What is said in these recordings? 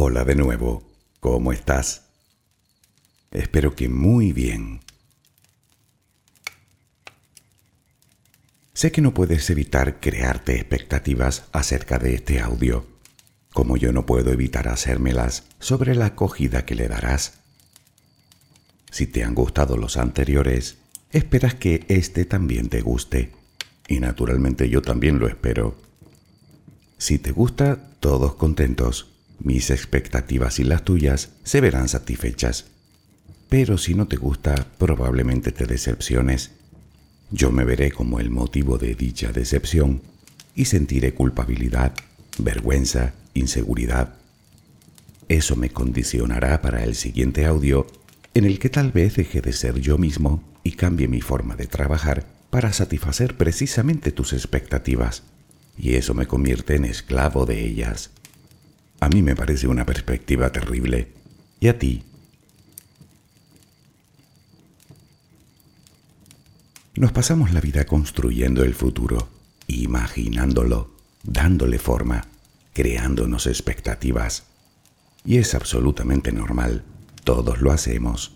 Hola de nuevo, ¿cómo estás? Espero que muy bien. Sé que no puedes evitar crearte expectativas acerca de este audio, como yo no puedo evitar hacérmelas sobre la acogida que le darás. Si te han gustado los anteriores, esperas que este también te guste, y naturalmente yo también lo espero. Si te gusta, todos contentos, mis expectativas y las tuyas se verán satisfechas. Pero si no te gusta, probablemente te decepciones yo me veré como el motivo de dicha decepción y sentiré culpabilidad, vergüenza, inseguridad. Eso me condicionará para el siguiente audio en el que tal vez deje de ser yo mismo y cambie mi forma de trabajar para satisfacer precisamente tus expectativas, y eso me convierte en esclavo de ellas. A mí me parece una perspectiva terrible, y a ti Nos pasamos la vida construyendo el futuro, imaginándolo, dándole forma, creándonos expectativas. Y es absolutamente normal, todos lo hacemos.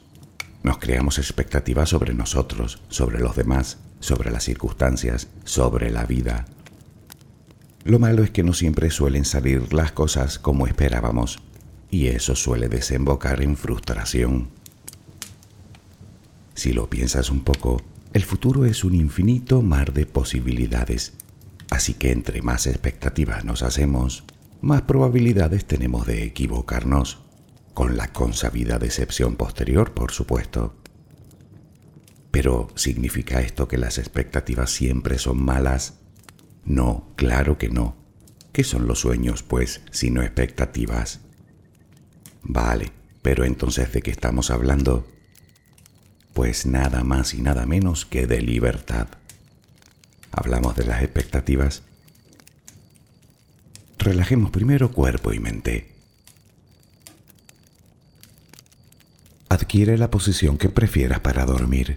Nos creamos expectativas sobre nosotros, sobre los demás, sobre las circunstancias, sobre la vida. Lo malo es que no siempre suelen salir las cosas como esperábamos, y eso suele desembocar en frustración. Si lo piensas un poco, el futuro es un infinito mar de posibilidades, así que entre más expectativas nos hacemos, más probabilidades tenemos de equivocarnos, con la consabida decepción posterior, por supuesto. Pero, ¿significa esto que las expectativas siempre son malas? No, claro que no. ¿Qué son los sueños, pues, sino expectativas? Vale, pero entonces ¿de qué estamos hablando? pues nada más y nada menos que de libertad. Hablamos de las expectativas. Relajemos primero cuerpo y mente. Adquiere la posición que prefieras para dormir.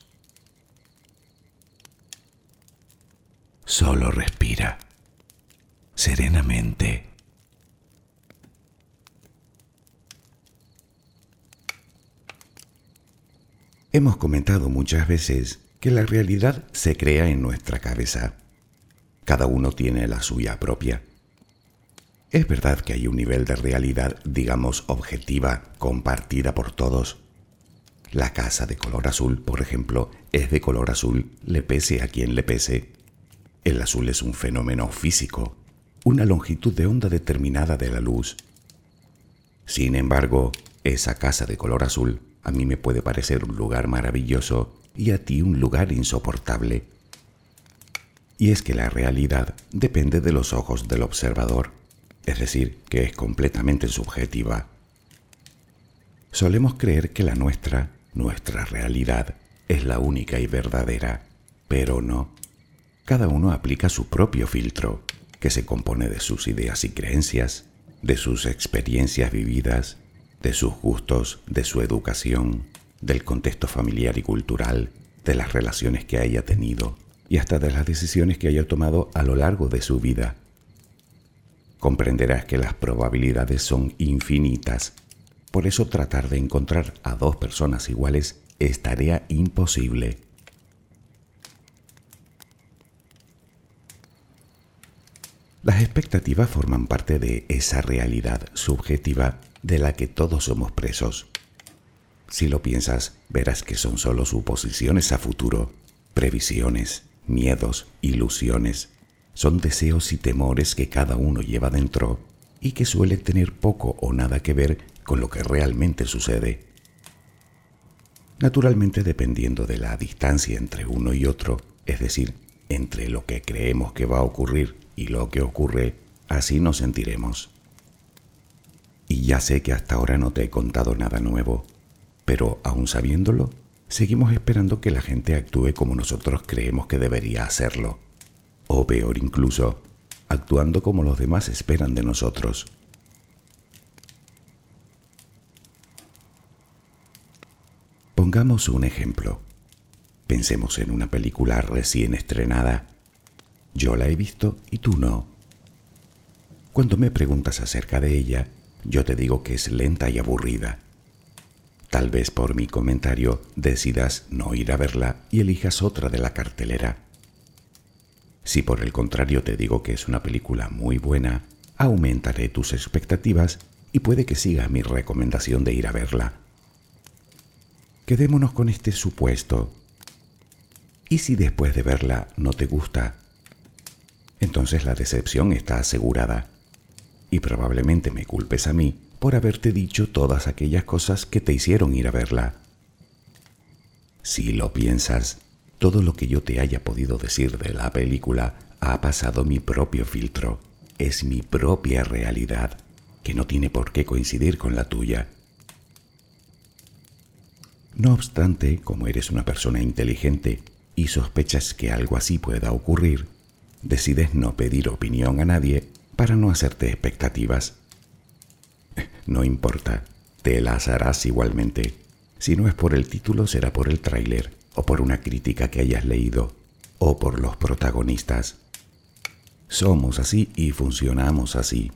Solo respira serenamente. Hemos comentado muchas veces que la realidad se crea en nuestra cabeza. Cada uno tiene la suya propia. Es verdad que hay un nivel de realidad, digamos, objetiva, compartida por todos. La casa de color azul, por ejemplo, es de color azul, le pese a quien le pese. El azul es un fenómeno físico, una longitud de onda determinada de la luz. Sin embargo, esa casa de color azul a mí me puede parecer un lugar maravilloso y a ti un lugar insoportable. Y es que la realidad depende de los ojos del observador es decir, que es completamente subjetiva. Solemos creer que la nuestra, nuestra realidad, es la única y verdadera, pero no. Cada uno aplica su propio filtro, que se compone de sus ideas y creencias, de sus experiencias vividas, de sus gustos, de su educación, del contexto familiar y cultural, de las relaciones que haya tenido y hasta de las decisiones que haya tomado a lo largo de su vida comprenderás que las probabilidades son infinitas. Por eso tratar de encontrar a dos personas iguales es tarea imposible. Las expectativas forman parte de esa realidad subjetiva de la que todos somos presos. Si lo piensas, verás que son solo suposiciones a futuro, previsiones, miedos, ilusiones, son deseos y temores que cada uno lleva dentro y que suelen tener poco o nada que ver con lo que realmente sucede. Naturalmente dependiendo de la distancia entre uno y otro, es decir, entre lo que creemos que va a ocurrir y lo que ocurre, así nos sentiremos. Y ya sé que hasta ahora no te he contado nada nuevo, pero aún sabiéndolo, seguimos esperando que la gente actúe como nosotros creemos que debería hacerlo o peor incluso, actuando como los demás esperan de nosotros. Pongamos un ejemplo. Pensemos en una película recién estrenada. Yo la he visto y tú no. Cuando me preguntas acerca de ella, yo te digo que es lenta y aburrida. Tal vez por mi comentario decidas no ir a verla y elijas otra de la cartelera. Si por el contrario te digo que es una película muy buena, aumentaré tus expectativas y puede que siga mi recomendación de ir a verla. Quedémonos con este supuesto. ¿Y si después de verla no te gusta? Entonces la decepción está asegurada. Y probablemente me culpes a mí por haberte dicho todas aquellas cosas que te hicieron ir a verla. Si lo piensas, todo lo que yo te haya podido decir de la película ha pasado mi propio filtro, es mi propia realidad, que no tiene por qué coincidir con la tuya. No obstante, como eres una persona inteligente y sospechas que algo así pueda ocurrir, decides no pedir opinión a nadie para no hacerte expectativas. No importa, te las harás igualmente. Si no es por el título, será por el tráiler, o por una crítica que hayas leído, o por los protagonistas. Somos así y funcionamos así.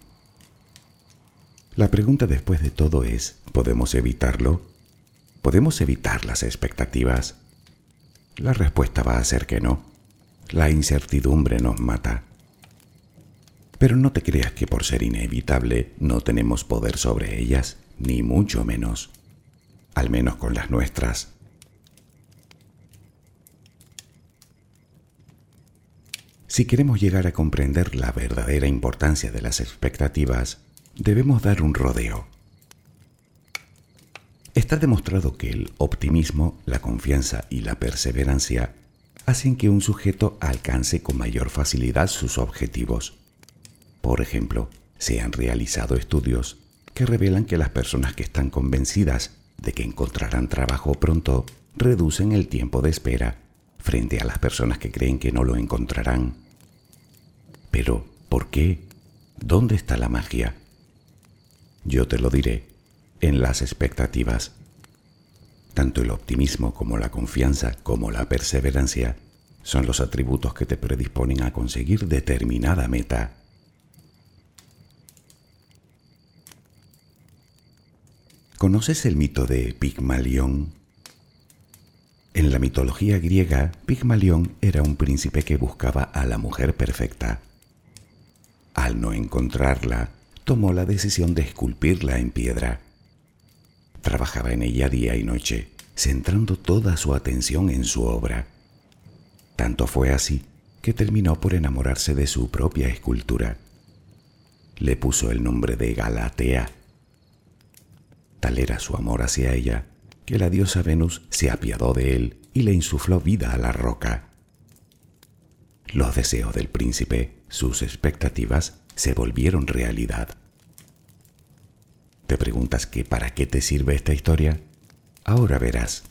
La pregunta después de todo es, ¿podemos evitarlo? ¿Podemos evitar las expectativas? La respuesta va a ser que no. La incertidumbre nos mata. Pero no te creas que por ser inevitable no tenemos poder sobre ellas, ni mucho menos, al menos con las nuestras. Si queremos llegar a comprender la verdadera importancia de las expectativas, debemos dar un rodeo. Está demostrado que el optimismo, la confianza y la perseverancia hacen que un sujeto alcance con mayor facilidad sus objetivos. Por ejemplo, se han realizado estudios que revelan que las personas que están convencidas de que encontrarán trabajo pronto reducen el tiempo de espera frente a las personas que creen que no lo encontrarán. Pero, ¿por qué? ¿Dónde está la magia? Yo te lo diré, en las expectativas. Tanto el optimismo como la confianza como la perseverancia son los atributos que te predisponen a conseguir determinada meta ¿Conoces el mito de Pigmalión? En la mitología griega, Pigmalión era un príncipe que buscaba a la mujer perfecta. Al no encontrarla, tomó la decisión de esculpirla en piedra. Trabajaba en ella día y noche, centrando toda su atención en su obra. Tanto fue así que terminó por enamorarse de su propia escultura. Le puso el nombre de Galatea Tal era su amor hacia ella, que la diosa Venus se apiadó de él y le insufló vida a la roca. Los deseos del príncipe, sus expectativas, se volvieron realidad. ¿Te preguntas que para qué te sirve esta historia? Ahora verás.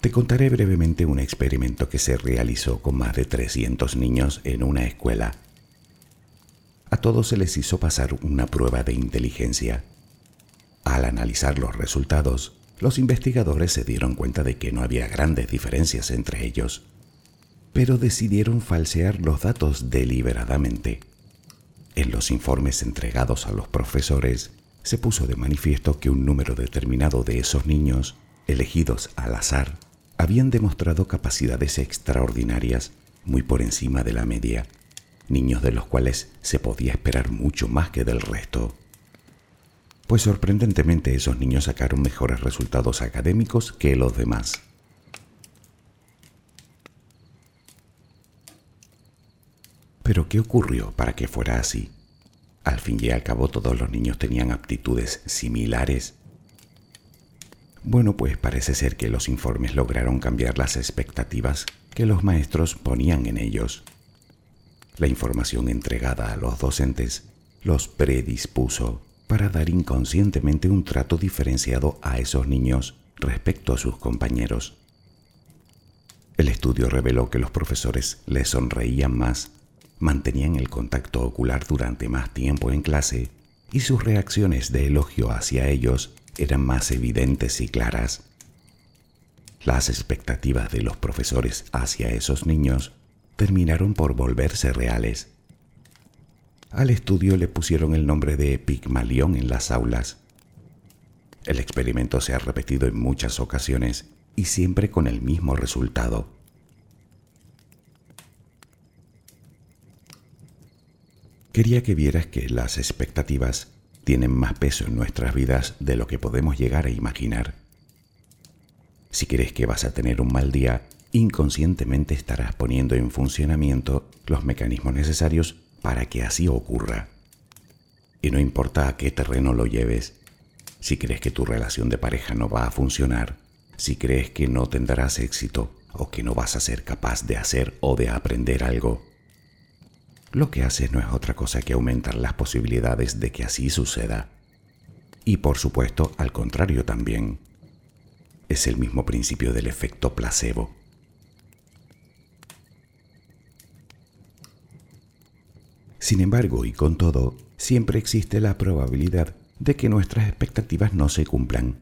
Te contaré brevemente un experimento que se realizó con más de 300 niños en una escuela a todos se les hizo pasar una prueba de inteligencia. Al analizar los resultados, los investigadores se dieron cuenta de que no había grandes diferencias entre ellos, pero decidieron falsear los datos deliberadamente. En los informes entregados a los profesores, se puso de manifiesto que un número determinado de esos niños, elegidos al azar, habían demostrado capacidades extraordinarias muy por encima de la media niños de los cuales se podía esperar mucho más que del resto. Pues sorprendentemente esos niños sacaron mejores resultados académicos que los demás. Pero ¿qué ocurrió para que fuera así? Al fin y al cabo todos los niños tenían aptitudes similares. Bueno, pues parece ser que los informes lograron cambiar las expectativas que los maestros ponían en ellos. La información entregada a los docentes los predispuso para dar inconscientemente un trato diferenciado a esos niños respecto a sus compañeros. El estudio reveló que los profesores les sonreían más, mantenían el contacto ocular durante más tiempo en clase y sus reacciones de elogio hacia ellos eran más evidentes y claras. Las expectativas de los profesores hacia esos niños terminaron por volverse reales. Al estudio le pusieron el nombre de Pigmalión en las aulas. El experimento se ha repetido en muchas ocasiones y siempre con el mismo resultado. Quería que vieras que las expectativas tienen más peso en nuestras vidas de lo que podemos llegar a imaginar. Si crees que vas a tener un mal día, inconscientemente estarás poniendo en funcionamiento los mecanismos necesarios para que así ocurra. Y no importa a qué terreno lo lleves, si crees que tu relación de pareja no va a funcionar, si crees que no tendrás éxito o que no vas a ser capaz de hacer o de aprender algo, lo que haces no es otra cosa que aumentar las posibilidades de que así suceda Y por supuesto, al contrario también. Es el mismo principio del efecto placebo. Sin embargo, y con todo, siempre existe la probabilidad de que nuestras expectativas no se cumplan.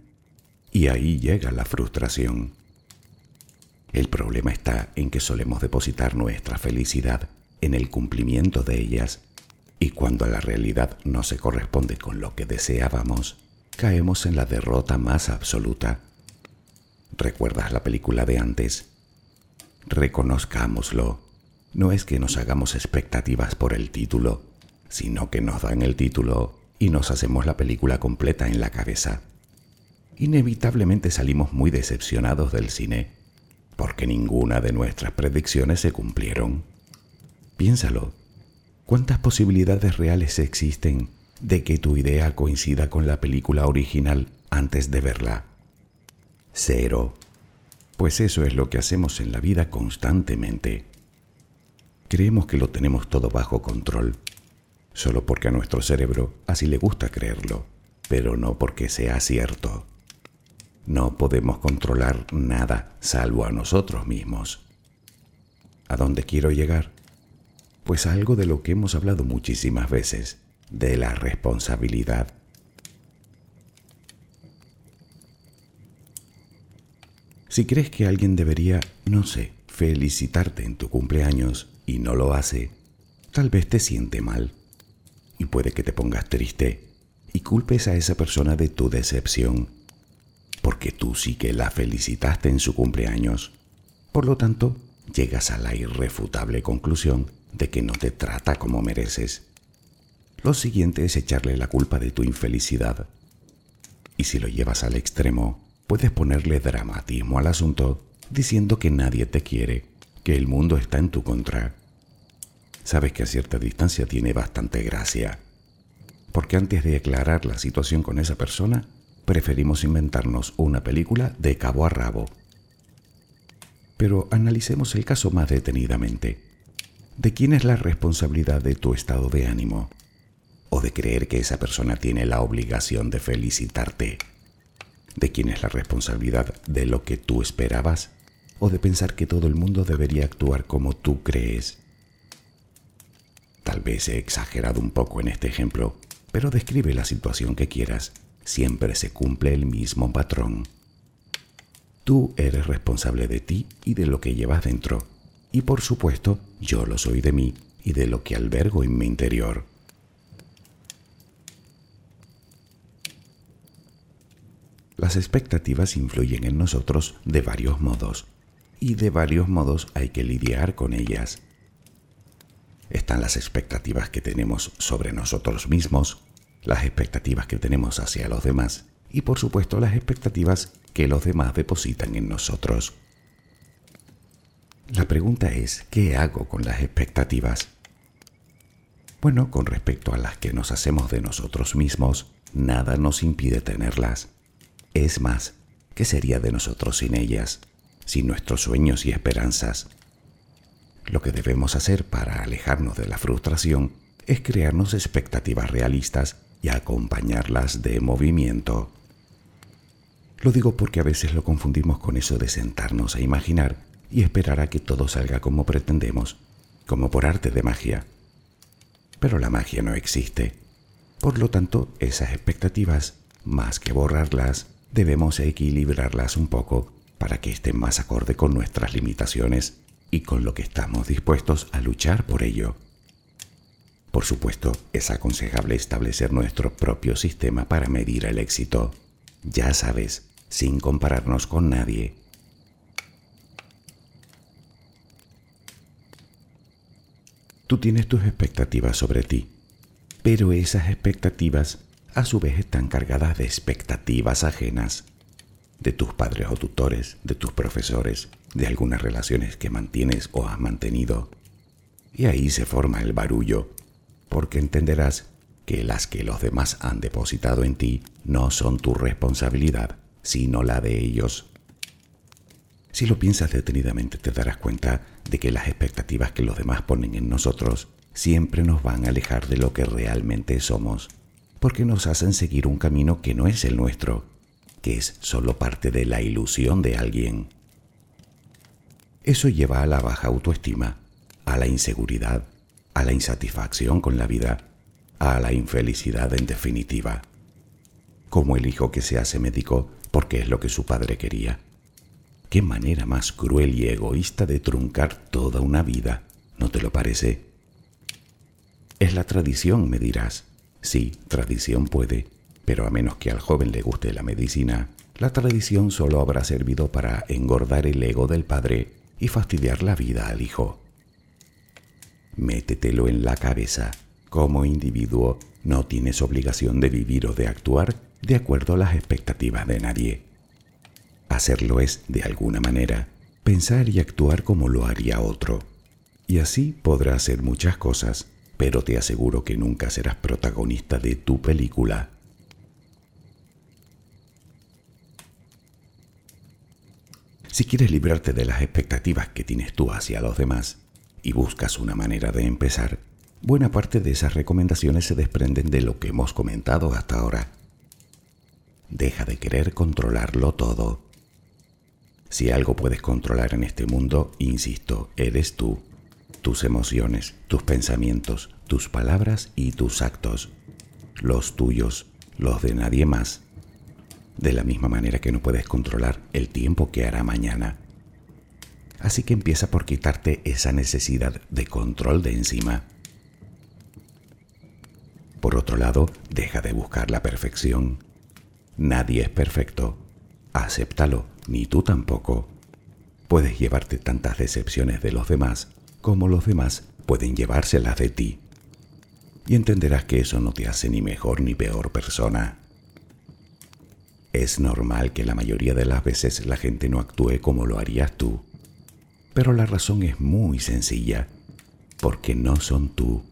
Y ahí llega la frustración. El problema está en que solemos depositar nuestra felicidad en el cumplimiento de ellas y cuando la realidad no se corresponde con lo que deseábamos, caemos en la derrota más absoluta. ¿Recuerdas la película de antes? Reconozcámoslo. No es que nos hagamos expectativas por el título, sino que nos dan el título y nos hacemos la película completa en la cabeza. Inevitablemente salimos muy decepcionados del cine porque ninguna de nuestras predicciones se cumplieron. Piénsalo, ¿cuántas posibilidades reales existen de que tu idea coincida con la película original antes de verla? Cero. Pues eso es lo que hacemos en la vida constantemente. Creemos que lo tenemos todo bajo control, solo porque a nuestro cerebro así le gusta creerlo, pero no porque sea cierto. No podemos controlar nada salvo a nosotros mismos. ¿A dónde quiero llegar? Pues algo de lo que hemos hablado muchísimas veces, de la responsabilidad. Si crees que alguien debería, no sé, felicitarte en tu cumpleaños y no lo hace, tal vez te siente mal. Y puede que te pongas triste y culpes a esa persona de tu decepción porque tú sí que la felicitaste en su cumpleaños. Por lo tanto, llegas a la irrefutable conclusión de que no te trata como mereces. Lo siguiente es echarle la culpa de tu infelicidad. Y si lo llevas al extremo, puedes ponerle dramatismo al asunto diciendo que nadie te quiere, que el mundo está en tu contra. Sabes que a cierta distancia tiene bastante gracia, porque antes de aclarar la situación con esa persona, preferimos inventarnos una película de cabo a rabo. Pero analicemos el caso más detenidamente. ¿De quién es la responsabilidad de tu estado de ánimo? ¿O de creer que esa persona tiene la obligación de felicitarte? ¿De quién es la responsabilidad de lo que tú esperabas? ¿O de pensar que todo el mundo debería actuar como tú crees? Tal vez he exagerado un poco en este ejemplo, pero describe la situación que quieras siempre se cumple el mismo patrón. Tú eres responsable de ti y de lo que llevas dentro. Y por supuesto, yo lo soy de mí y de lo que albergo en mi interior. Las expectativas influyen en nosotros de varios modos y de varios modos hay que lidiar con ellas. Están las expectativas que tenemos sobre nosotros mismos, las expectativas que tenemos hacia los demás y por supuesto las expectativas que los demás depositan en nosotros. La pregunta es, ¿qué hago con las expectativas? Bueno, con respecto a las que nos hacemos de nosotros mismos, nada nos impide tenerlas. Es más, ¿qué sería de nosotros sin ellas, sin nuestros sueños y esperanzas? Lo que debemos hacer para alejarnos de la frustración es crearnos expectativas realistas y acompañarlas de movimiento. Lo digo porque a veces lo confundimos con eso de sentarnos a imaginar y esperar a que todo salga como pretendemos, como por arte de magia. Pero la magia no existe. Por lo tanto, esas expectativas, más que borrarlas, debemos equilibrarlas un poco para que estén más acorde con nuestras limitaciones y con lo que estamos dispuestos a luchar por ello. Por supuesto, es aconsejable establecer nuestro propio sistema para medir el éxito. Ya sabes, sin compararnos con nadie. Tú tienes tus expectativas sobre ti, pero esas expectativas a su vez están cargadas de expectativas ajenas, de tus padres o tutores, de tus profesores, de algunas relaciones que mantienes o has mantenido. Y ahí se forma el barullo porque entenderás que las que los demás han depositado en ti no son tu responsabilidad, sino la de ellos. Si lo piensas detenidamente te darás cuenta de que las expectativas que los demás ponen en nosotros siempre nos van a alejar de lo que realmente somos, porque nos hacen seguir un camino que no es el nuestro, que es solo parte de la ilusión de alguien. Eso lleva a la baja autoestima, a la inseguridad, a la insatisfacción con la vida, a la infelicidad en definitiva. Como el hijo que se hace médico porque es lo que su padre quería. Qué manera más cruel y egoísta de truncar toda una vida, ¿no te lo parece? Es la tradición, me dirás. Sí, tradición puede, pero a menos que al joven le guste la medicina, la tradición solo habrá servido para engordar el ego del padre y fastidiar la vida al hijo. Métetelo en la cabeza. Como individuo no tienes obligación de vivir o de actuar de acuerdo a las expectativas de nadie. Hacerlo es, de alguna manera, pensar y actuar como lo haría otro. Y así podrás hacer muchas cosas, pero te aseguro que nunca serás protagonista de tu película. Si quieres librarte de las expectativas que tienes tú hacia los demás y buscas una manera de empezar, buena parte de esas recomendaciones se desprenden de lo que hemos comentado hasta ahora. Deja de querer controlarlo todo. Si algo puedes controlar en este mundo, insisto, eres tú, tus emociones, tus pensamientos, tus palabras y tus actos, los tuyos, los de nadie más. De la misma manera que no puedes controlar el tiempo que hará mañana. Así que empieza por quitarte esa necesidad de control de encima. Por otro lado, deja de buscar la perfección. Nadie es perfecto. Acéptalo ni tú tampoco. Puedes llevarte tantas decepciones de los demás como los demás pueden llevárselas de ti. Y entenderás que eso no te hace ni mejor ni peor persona. Es normal que la mayoría de las veces la gente no actúe como lo harías tú. Pero la razón es muy sencilla, porque no son tú.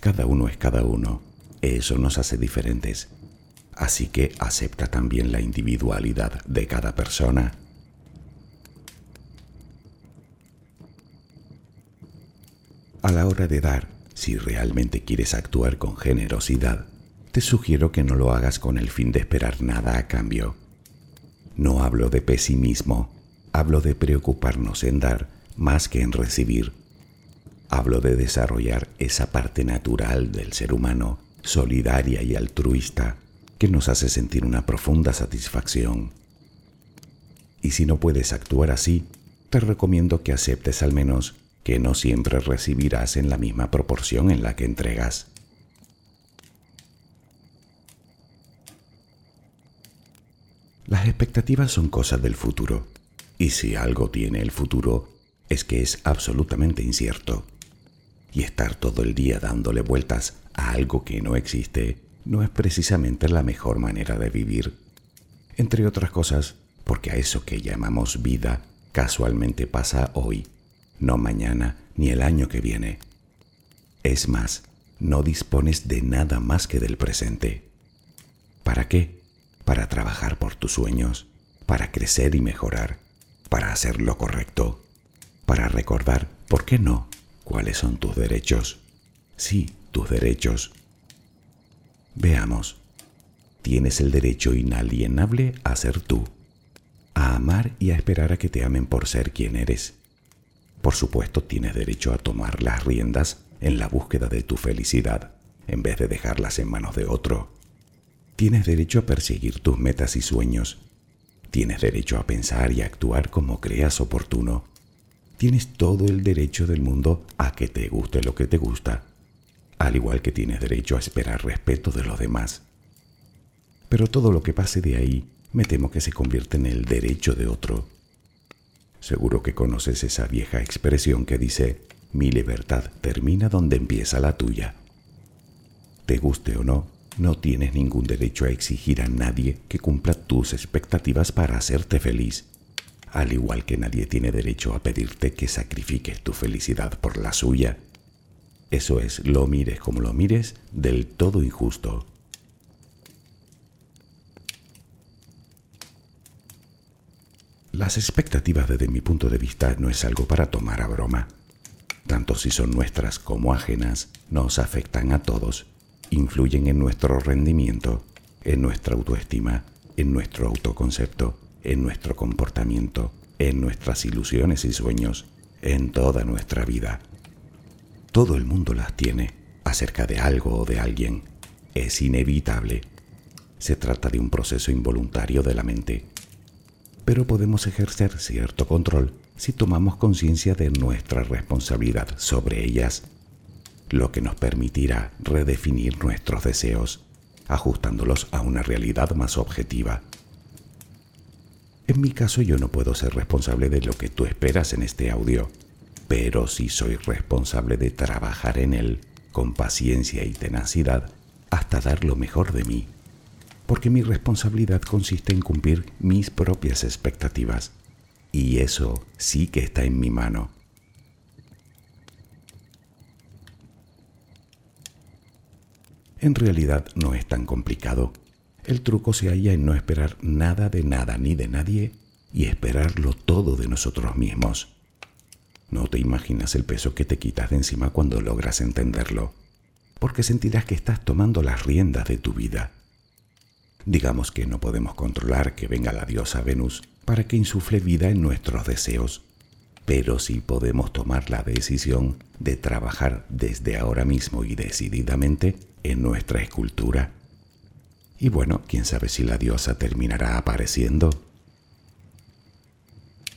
Cada uno es cada uno. Eso nos hace diferentes así que acepta también la individualidad de cada persona. A la hora de dar, si realmente quieres actuar con generosidad, te sugiero que no lo hagas con el fin de esperar nada a cambio. No hablo de pesimismo, hablo de preocuparnos en dar más que en recibir. Hablo de desarrollar esa parte natural del ser humano, solidaria y altruista, que nos hace sentir una profunda satisfacción. Y si no puedes actuar así, te recomiendo que aceptes al menos que no siempre recibirás en la misma proporción en la que entregas. Las expectativas son cosas del futuro, y si algo tiene el futuro es que es absolutamente incierto. Y estar todo el día dándole vueltas a algo que no existe no es precisamente la mejor manera de vivir. Entre otras cosas, porque a eso que llamamos vida casualmente pasa hoy, no mañana ni el año que viene. Es más, no dispones de nada más que del presente. ¿Para qué? Para trabajar por tus sueños, para crecer y mejorar, para hacer lo correcto, para recordar, ¿por qué no?, cuáles son tus derechos. Sí, tus derechos Veamos. Tienes el derecho inalienable a ser tú, a amar y a esperar a que te amen por ser quien eres. Por supuesto, tienes derecho a tomar las riendas en la búsqueda de tu felicidad, en vez de dejarlas en manos de otro. Tienes derecho a perseguir tus metas y sueños. Tienes derecho a pensar y actuar como creas oportuno. Tienes todo el derecho del mundo a que te guste lo que te gusta al igual que tienes derecho a esperar respeto de los demás. Pero todo lo que pase de ahí me temo que se convierte en el derecho de otro. Seguro que conoces esa vieja expresión que dice, mi libertad termina donde empieza la tuya. Te guste o no, no tienes ningún derecho a exigir a nadie que cumpla tus expectativas para hacerte feliz, al igual que nadie tiene derecho a pedirte que sacrifiques tu felicidad por la suya. Eso es, lo mires como lo mires, del todo injusto. Las expectativas desde mi punto de vista no es algo para tomar a broma. Tanto si son nuestras como ajenas, nos afectan a todos influyen en nuestro rendimiento, en nuestra autoestima, en nuestro autoconcepto, en nuestro comportamiento, en nuestras ilusiones y sueños, en toda nuestra vida. Todo el mundo las tiene acerca de algo o de alguien. Es inevitable. Se trata de un proceso involuntario de la mente. Pero podemos ejercer cierto control si tomamos conciencia de nuestra responsabilidad sobre ellas, lo que nos permitirá redefinir nuestros deseos, ajustándolos a una realidad más objetiva. En mi caso yo no puedo ser responsable de lo que tú esperas en este audio, pero sí soy responsable de trabajar en él con paciencia y tenacidad hasta dar lo mejor de mí, porque mi responsabilidad consiste en cumplir mis propias expectativas, y eso sí que está en mi mano. En realidad no es tan complicado el truco se halla en no esperar nada de nada ni de nadie y esperarlo todo de nosotros mismos. No te imaginas el peso que te quitas de encima cuando logras entenderlo, porque sentirás que estás tomando las riendas de tu vida. Digamos que no podemos controlar que venga la diosa Venus para que insufle vida en nuestros deseos, pero sí podemos tomar la decisión de trabajar desde ahora mismo y decididamente en nuestra escultura y bueno, quién sabe si la diosa terminará apareciendo.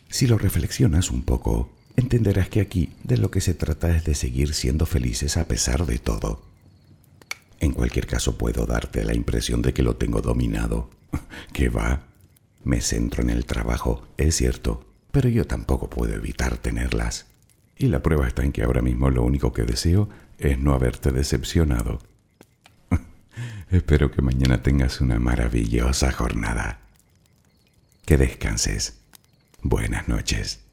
Si lo reflexionas un poco, entenderás que aquí de lo que se trata es de seguir siendo felices a pesar de todo. En cualquier caso puedo darte la impresión de que lo tengo dominado. ¿Qué va? Me centro en el trabajo, es cierto, pero yo tampoco puedo evitar tenerlas. Y la prueba está en que ahora mismo lo único que deseo es no haberte decepcionado. Espero que mañana tengas una maravillosa jornada. Que descanses. Buenas noches.